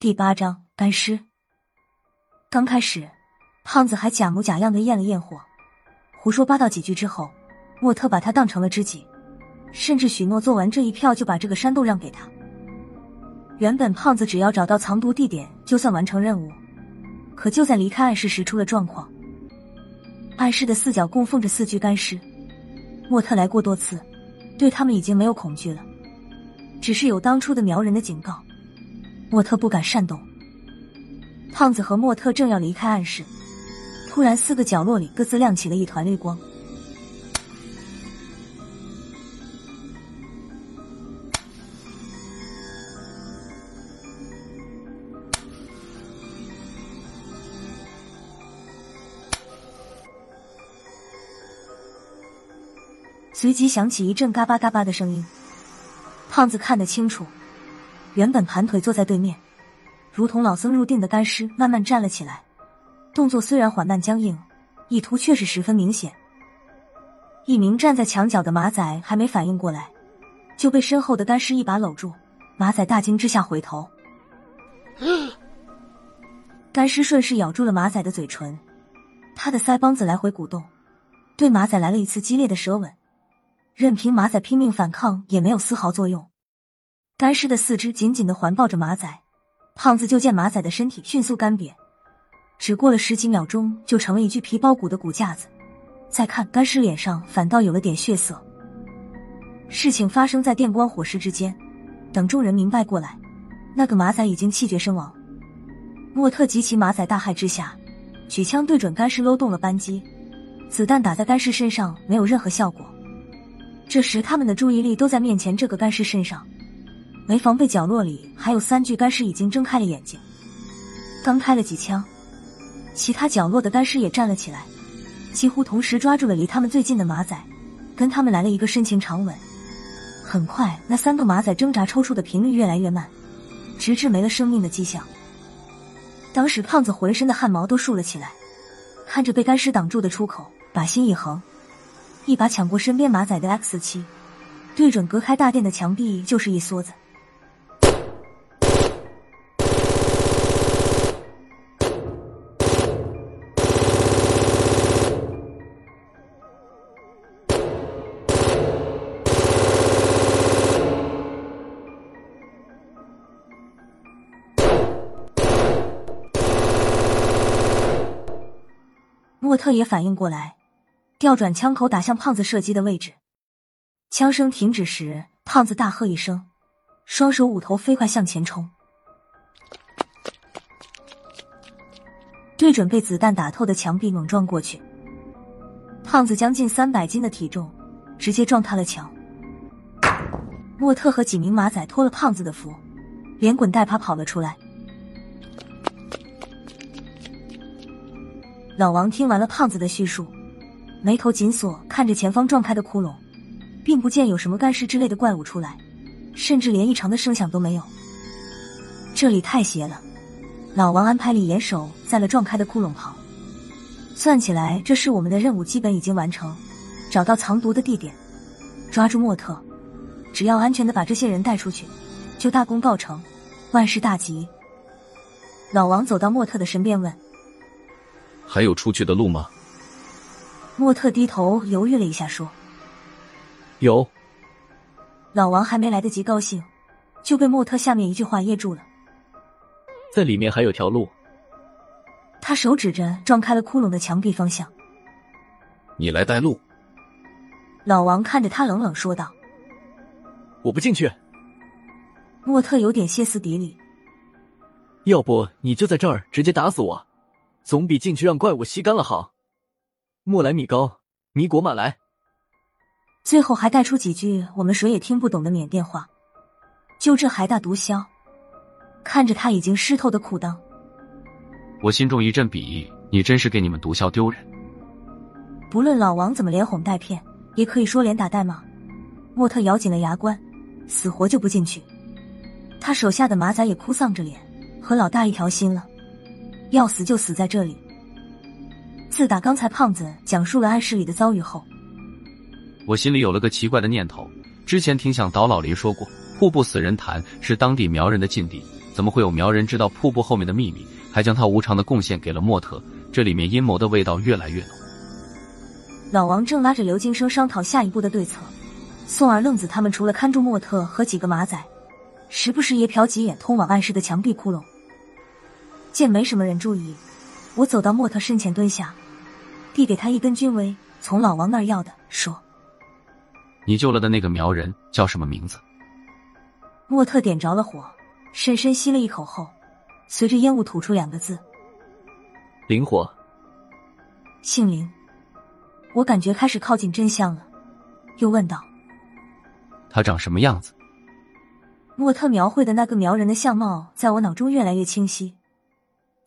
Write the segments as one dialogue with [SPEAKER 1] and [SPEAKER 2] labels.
[SPEAKER 1] 第八章干尸。刚开始，胖子还假模假样的验了验货，胡说八道几句之后，莫特把他当成了知己，甚至许诺做完这一票就把这个山洞让给他。原本胖子只要找到藏毒地点就算完成任务，可就在离开暗室时出了状况。暗室的四角供奉着四具干尸，莫特来过多次，对他们已经没有恐惧了，只是有当初的苗人的警告。莫特不敢擅动。胖子和莫特正要离开暗室，突然四个角落里各自亮起了一团绿光，随即响起一阵嘎巴嘎巴的声音。胖子看得清楚。原本盘腿坐在对面，如同老僧入定的干尸慢慢站了起来，动作虽然缓慢僵硬，意图却是十分明显。一名站在墙角的马仔还没反应过来，就被身后的干尸一把搂住。马仔大惊之下回头，干尸顺势咬住了马仔的嘴唇，他的腮帮子来回鼓动，对马仔来了一次激烈的舌吻，任凭马仔拼命反抗也没有丝毫作用。干尸的四肢紧紧的环抱着马仔，胖子就见马仔的身体迅速干瘪，只过了十几秒钟就成了一具皮包骨的骨架子。再看干尸脸上反倒有了点血色。事情发生在电光火石之间，等众人明白过来，那个马仔已经气绝身亡。莫特及其马仔大骇之下，举枪对准干尸搂动了扳机，子弹打在干尸身上没有任何效果。这时他们的注意力都在面前这个干尸身上。没防备，角落里还有三具干尸已经睁开了眼睛。刚开了几枪，其他角落的干尸也站了起来，几乎同时抓住了离他们最近的马仔，跟他们来了一个深情长吻。很快，那三个马仔挣扎抽搐的频率越来越慢，直至没了生命的迹象。当时胖子浑身的汗毛都竖了起来，看着被干尸挡住的出口，把心一横，一把抢过身边马仔的 X 七，对准隔开大殿的墙壁就是一梭子。莫特也反应过来，调转枪口打向胖子射击的位置。枪声停止时，胖子大喝一声，双手捂头，飞快向前冲，对准被子弹打透的墙壁猛撞过去。胖子将近三百斤的体重直接撞塌了墙。莫特和几名马仔脱了胖子的服，连滚带爬跑了出来。老王听完了胖子的叙述，眉头紧锁，看着前方撞开的窟窿，并不见有什么干尸之类的怪物出来，甚至连异常的声响都没有。这里太邪了。老王安排李岩守在了撞开的窟窿旁。算起来，这是我们的任务基本已经完成，找到藏毒的地点，抓住莫特，只要安全的把这些人带出去，就大功告成，万事大吉。老王走到莫特的身边问。
[SPEAKER 2] 还有出去的路吗？
[SPEAKER 1] 莫特低头犹豫了一下，说：“
[SPEAKER 2] 有。”
[SPEAKER 1] 老王还没来得及高兴，就被莫特下面一句话噎住了：“
[SPEAKER 2] 在里面还有条路。”
[SPEAKER 1] 他手指着撞开了窟窿的墙壁方向：“
[SPEAKER 2] 你来带路。”
[SPEAKER 1] 老王看着他冷冷说道：“
[SPEAKER 2] 我不进去。”
[SPEAKER 1] 莫特有点歇斯底里：“
[SPEAKER 2] 要不你就在这儿直接打死我。”总比进去让怪物吸干了好。莫来米高，米果马来。
[SPEAKER 1] 最后还带出几句我们谁也听不懂的缅甸话。就这还大毒枭，看着他已经湿透的裤裆，
[SPEAKER 3] 我心中一阵鄙夷。你真是给你们毒枭丢人。
[SPEAKER 1] 不论老王怎么连哄带骗，也可以说连打带骂。莫特咬紧了牙关，死活就不进去。他手下的马仔也哭丧着脸，和老大一条心了。要死就死在这里。自打刚才胖子讲述了暗室里的遭遇后，
[SPEAKER 3] 我心里有了个奇怪的念头。之前听向导老林说过，瀑布死人潭是当地苗人的禁地，怎么会有苗人知道瀑布后面的秘密，还将他无偿的贡献给了莫特？这里面阴谋的味道越来越浓。
[SPEAKER 1] 老王正拉着刘金生商讨下一步的对策，宋儿、愣子他们除了看住莫特和几个马仔，时不时也瞟几眼通往暗室的墙壁窟窿。见没什么人注意，我走到莫特身前蹲下，递给他一根军威，从老王那儿要的，说：“
[SPEAKER 3] 你救了的那个苗人叫什么名字？”
[SPEAKER 1] 莫特点着了火，深深吸了一口后，随着烟雾吐出两个字：“
[SPEAKER 2] 灵火。”
[SPEAKER 1] 姓林。我感觉开始靠近真相了，又问道：“
[SPEAKER 3] 他长什么样子？”
[SPEAKER 1] 莫特描绘的那个苗人的相貌在我脑中越来越清晰。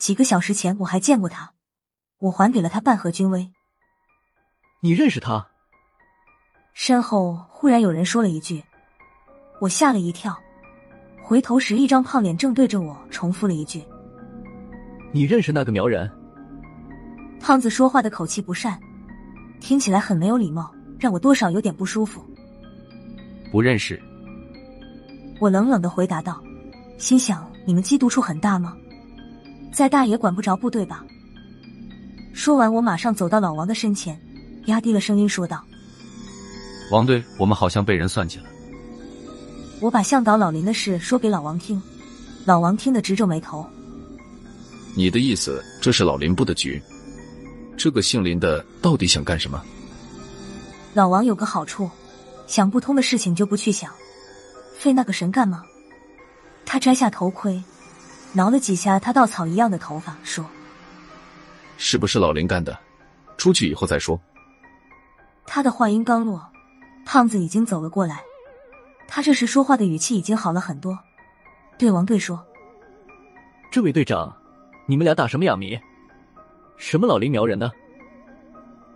[SPEAKER 1] 几个小时前我还见过他，我还给了他半盒君威。
[SPEAKER 2] 你认识他？
[SPEAKER 1] 身后忽然有人说了一句，我吓了一跳，回头时一张胖脸正对着我，重复了一句：“
[SPEAKER 2] 你认识那个苗人？”
[SPEAKER 1] 胖子说话的口气不善。听起来很没有礼貌，让我多少有点不舒服。
[SPEAKER 3] 不认识，
[SPEAKER 1] 我冷冷的回答道，心想你们缉毒处很大吗？再大也管不着部队吧。说完，我马上走到老王的身前，压低了声音说道：“
[SPEAKER 3] 王队，我们好像被人算计了。”
[SPEAKER 1] 我把向导老林的事说给老王听，老王听得直皱眉头。
[SPEAKER 4] 你的意思，这是老林布的局？这个姓林的到底想干什么？
[SPEAKER 1] 老王有个好处，想不通的事情就不去想，费那个神干嘛？他摘下头盔，挠了几下他稻草一样的头发，说：“
[SPEAKER 4] 是不是老林干的？出去以后再说。”
[SPEAKER 1] 他的话音刚落，胖子已经走了过来。他这时说话的语气已经好了很多，对王队说：“
[SPEAKER 2] 这位队长，你们俩打什么哑谜？”什么老林苗人呢？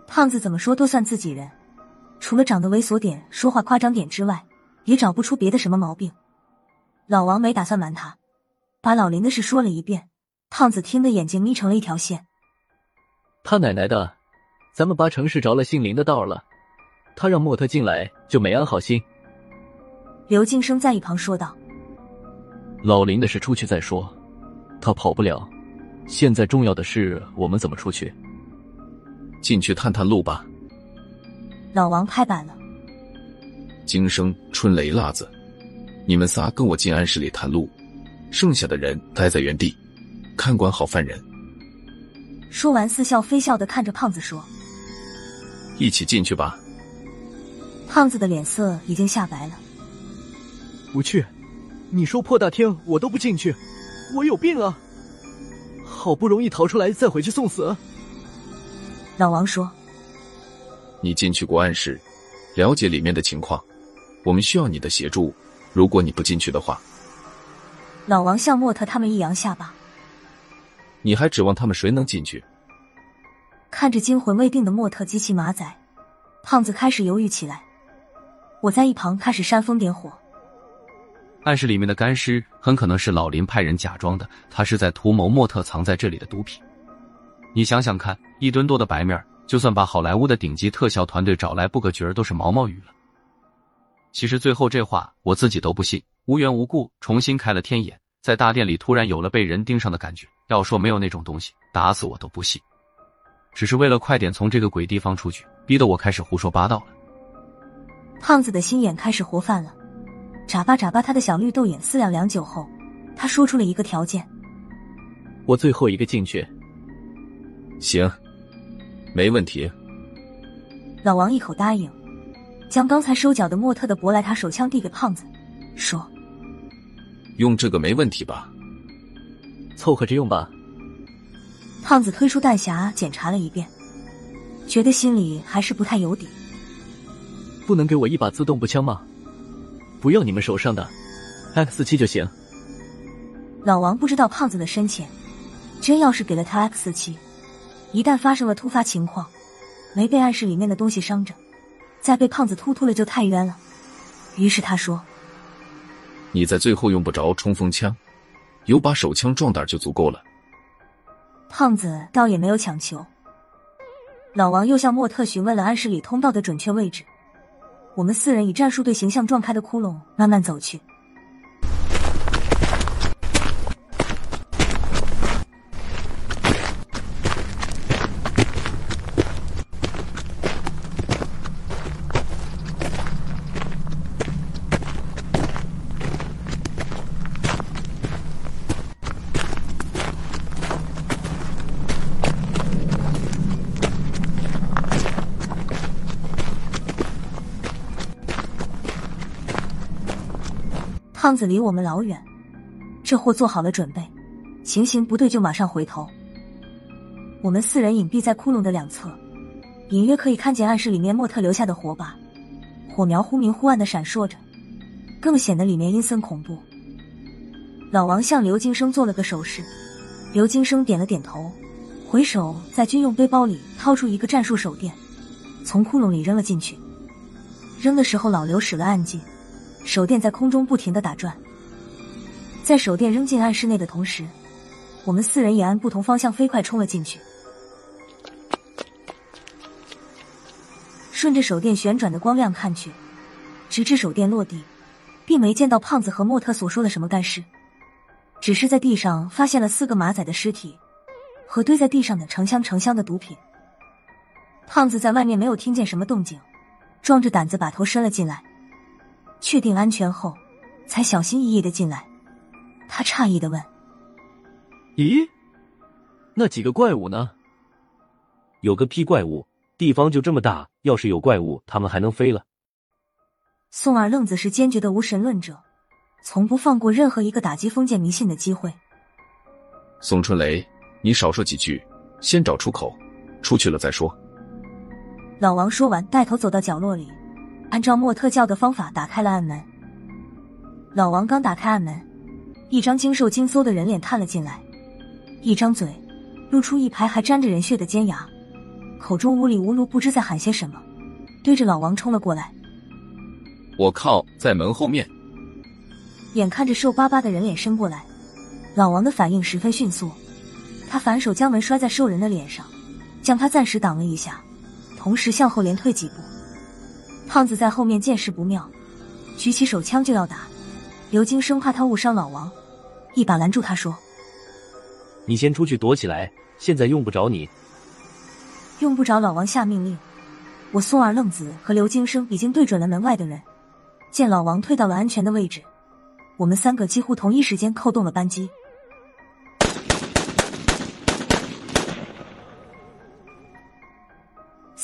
[SPEAKER 1] 胖子怎么说都算自己人，除了长得猥琐点、说话夸张点之外，也找不出别的什么毛病。老王没打算瞒他，把老林的事说了一遍。胖子听得眼睛眯成了一条线。
[SPEAKER 2] 他奶奶的，咱们八成是着了姓林的道了。他让莫特进来就没安好心。
[SPEAKER 1] 刘静生在一旁说道：“
[SPEAKER 2] 老林的事出去再说，他跑不了。”现在重要的是我们怎么出去？
[SPEAKER 4] 进去探探路吧。
[SPEAKER 1] 老王拍板了。
[SPEAKER 4] 金生、春雷、辣子，你们仨跟我进暗室里探路，剩下的人待在原地，看管好犯人。
[SPEAKER 1] 说完，似笑非笑的看着胖子说：“
[SPEAKER 4] 一起进去吧。”
[SPEAKER 1] 胖子的脸色已经吓白了。
[SPEAKER 2] 不去，你说破大厅我都不进去，我有病啊！好不容易逃出来，再回去送死。
[SPEAKER 1] 老王说：“
[SPEAKER 4] 你进去过暗室，了解里面的情况。我们需要你的协助。如果你不进去的话。”
[SPEAKER 1] 老王向莫特他们一扬下巴：“
[SPEAKER 4] 你还指望他们谁能进去？”
[SPEAKER 1] 看着惊魂未定的莫特及其马仔，胖子开始犹豫起来。我在一旁开始煽风点火。
[SPEAKER 3] 暗室里面的干尸很可能是老林派人假装的，他是在图谋莫特藏在这里的毒品。你想想看，一吨多的白面，就算把好莱坞的顶级特效团队找来布个局儿，都是毛毛雨了。其实最后这话我自己都不信，无缘无故重新开了天眼，在大殿里突然有了被人盯上的感觉。要说没有那种东西，打死我都不信。只是为了快点从这个鬼地方出去，逼得我开始胡说八道了。
[SPEAKER 1] 胖子的心眼开始活泛了。眨巴眨巴他的小绿豆眼，思量良久后，他说出了一个条件：“
[SPEAKER 2] 我最后一个进去。”
[SPEAKER 4] 行，没问题。
[SPEAKER 1] 老王一口答应，将刚才收缴的莫特的博莱塔手枪递给胖子，说：“
[SPEAKER 4] 用这个没问题吧？
[SPEAKER 2] 凑合着用吧。”
[SPEAKER 1] 胖子推出弹匣检查了一遍，觉得心里还是不太有底。
[SPEAKER 2] 不能给我一把自动步枪吗？不要你们手上的 X 七就行。
[SPEAKER 1] 老王不知道胖子的深浅，真要是给了他 X 七，一旦发生了突发情况，没被暗示里面的东西伤着，再被胖子突突了就太冤了。于是他说：“
[SPEAKER 4] 你在最后用不着冲锋枪，有把手枪壮胆就足够了。”
[SPEAKER 1] 胖子倒也没有强求。老王又向莫特询问了暗室里通道的准确位置。我们四人以战术队形象撞开的窟窿慢慢走去。胖子离我们老远，这货做好了准备，情形不对就马上回头。我们四人隐蔽在窟窿的两侧，隐约可以看见暗室里面莫特留下的火把，火苗忽明忽暗的闪烁着，更显得里面阴森恐怖。老王向刘金生做了个手势，刘金生点了点头，回手在军用背包里掏出一个战术手电，从窟窿里扔了进去。扔的时候，老刘使了暗劲，手电在空中不停的打转。在手电扔进暗室内的同时，我们四人也按不同方向飞快冲了进去。顺着手电旋转的光亮看去，直至手电落地，并没见到胖子和莫特所说的什么干事。只是在地上发现了四个马仔的尸体，和堆在地上的成箱成箱的毒品。胖子在外面没有听见什么动静，壮着胆子把头伸了进来，确定安全后，才小心翼翼的进来。他诧异的问：“
[SPEAKER 2] 咦，那几个怪物呢？
[SPEAKER 5] 有个屁怪物！地方就这么大，要是有怪物，他们还能飞了？”
[SPEAKER 1] 宋二愣子是坚决的无神论者。从不放过任何一个打击封建迷信的机会。
[SPEAKER 4] 宋春雷，你少说几句，先找出口，出去了再说。
[SPEAKER 1] 老王说完，带头走到角落里，按照莫特教的方法打开了暗门。老王刚打开暗门，一张精瘦精瘦的人脸探了进来，一张嘴露出一排还沾着人血的尖牙，口中无里无噜不知在喊些什么，对着老王冲了过来。
[SPEAKER 4] 我靠，在门后面。
[SPEAKER 1] 眼看着瘦巴巴的人脸伸过来，老王的反应十分迅速，他反手将门摔在兽人的脸上，将他暂时挡了一下，同时向后连退几步。胖子在后面见势不妙，举起手枪就要打。刘金生怕他误伤老王，一把拦住他说：“
[SPEAKER 5] 你先出去躲起来，现在用不着你。”
[SPEAKER 1] 用不着老王下命令，我松二愣子和刘金生已经对准了门外的人，见老王退到了安全的位置。我们三个几乎同一时间扣动了扳机，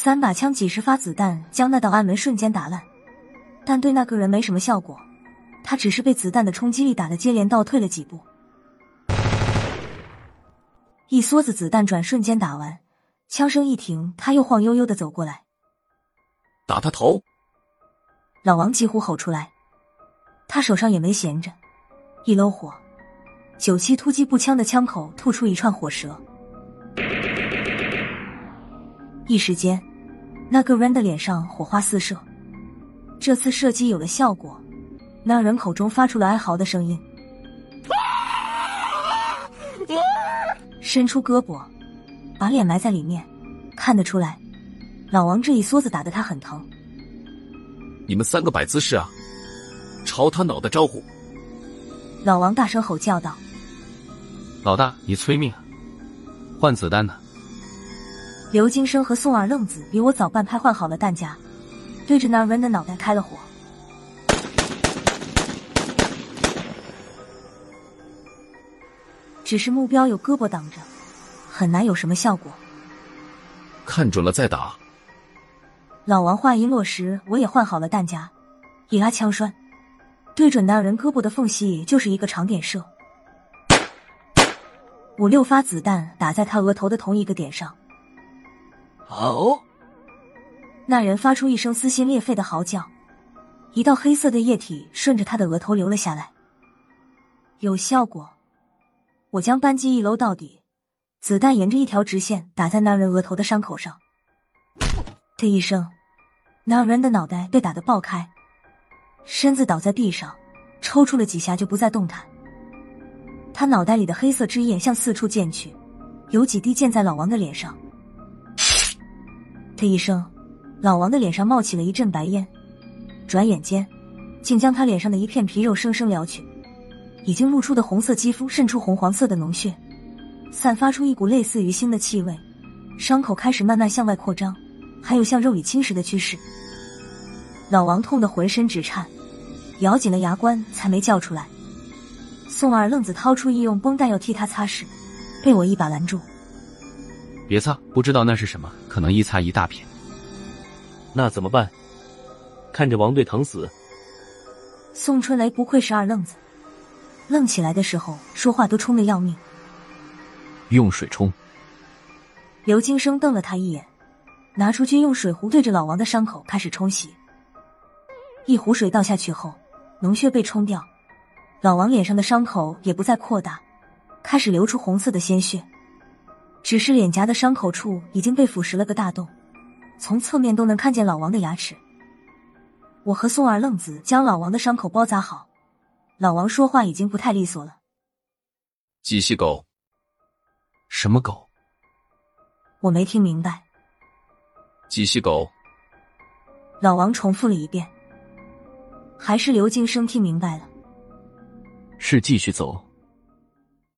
[SPEAKER 1] 三把枪、几十发子弹将那道暗门瞬间打烂，但对那个人没什么效果，他只是被子弹的冲击力打得接连倒退了几步。一梭子子弹转瞬间打完，枪声一停，他又晃悠悠的走过来，
[SPEAKER 4] 打他头！
[SPEAKER 1] 老王几乎吼出来。他手上也没闲着，一搂火，九七突击步枪的枪口吐出一串火舌，一时间，那个人的脸上火花四射。这次射击有了效果，那人口中发出了哀嚎的声音，伸出胳膊，把脸埋在里面，看得出来，老王这一梭子打得他很疼。
[SPEAKER 4] 你们三个摆姿势啊！朝他脑袋招呼！
[SPEAKER 1] 老王大声吼叫道：“
[SPEAKER 3] 老大，你催命，换子弹呢！”
[SPEAKER 1] 刘金生和宋二愣子比我早半拍换好了弹夹，对着那人的脑袋开了火。只是目标有胳膊挡着，很难有什么效果。
[SPEAKER 4] 看准了再打。
[SPEAKER 1] 老王话音落时，我也换好了弹夹，一拉枪栓。对准那人胳膊的缝隙就是一个长点射，五六发子弹打在他额头的同一个点上。
[SPEAKER 2] 哦，
[SPEAKER 1] 那人发出一声撕心裂肺的嚎叫，一道黑色的液体顺着他的额头流了下来，有效果。我将扳机一搂到底，子弹沿着一条直线打在那人额头的伤口上，的一声，那人的脑袋被打得爆开。身子倒在地上，抽搐了几下就不再动弹。他脑袋里的黑色汁液向四处溅去，有几滴溅在老王的脸上。的一声，老王的脸上冒起了一阵白烟，转眼间，竟将他脸上的一片皮肉生生撩去。已经露出的红色肌肤渗出红黄色的脓血，散发出一股类似于腥的气味。伤口开始慢慢向外扩张，还有向肉里侵蚀的趋势。老王痛得浑身直颤，咬紧了牙关才没叫出来。宋二愣子掏出医用绷带要替他擦拭，被我一把拦住。
[SPEAKER 3] 别擦，不知道那是什么，可能一擦一大片。
[SPEAKER 5] 那怎么办？看着王队疼死。
[SPEAKER 1] 宋春雷不愧是二愣子，愣起来的时候说话都冲的要命。
[SPEAKER 2] 用水冲。
[SPEAKER 1] 刘金生瞪了他一眼，拿出军用水壶，对着老王的伤口开始冲洗。一壶水倒下去后，脓血被冲掉，老王脸上的伤口也不再扩大，开始流出红色的鲜血。只是脸颊的伤口处已经被腐蚀了个大洞，从侧面都能看见老王的牙齿。我和宋二愣子将老王的伤口包扎好，老王说话已经不太利索了。
[SPEAKER 4] 几细狗，
[SPEAKER 3] 什么狗？
[SPEAKER 1] 我没听明白。
[SPEAKER 4] 几细狗，
[SPEAKER 1] 老王重复了一遍。还是刘金生听明白了。
[SPEAKER 2] 是继续走。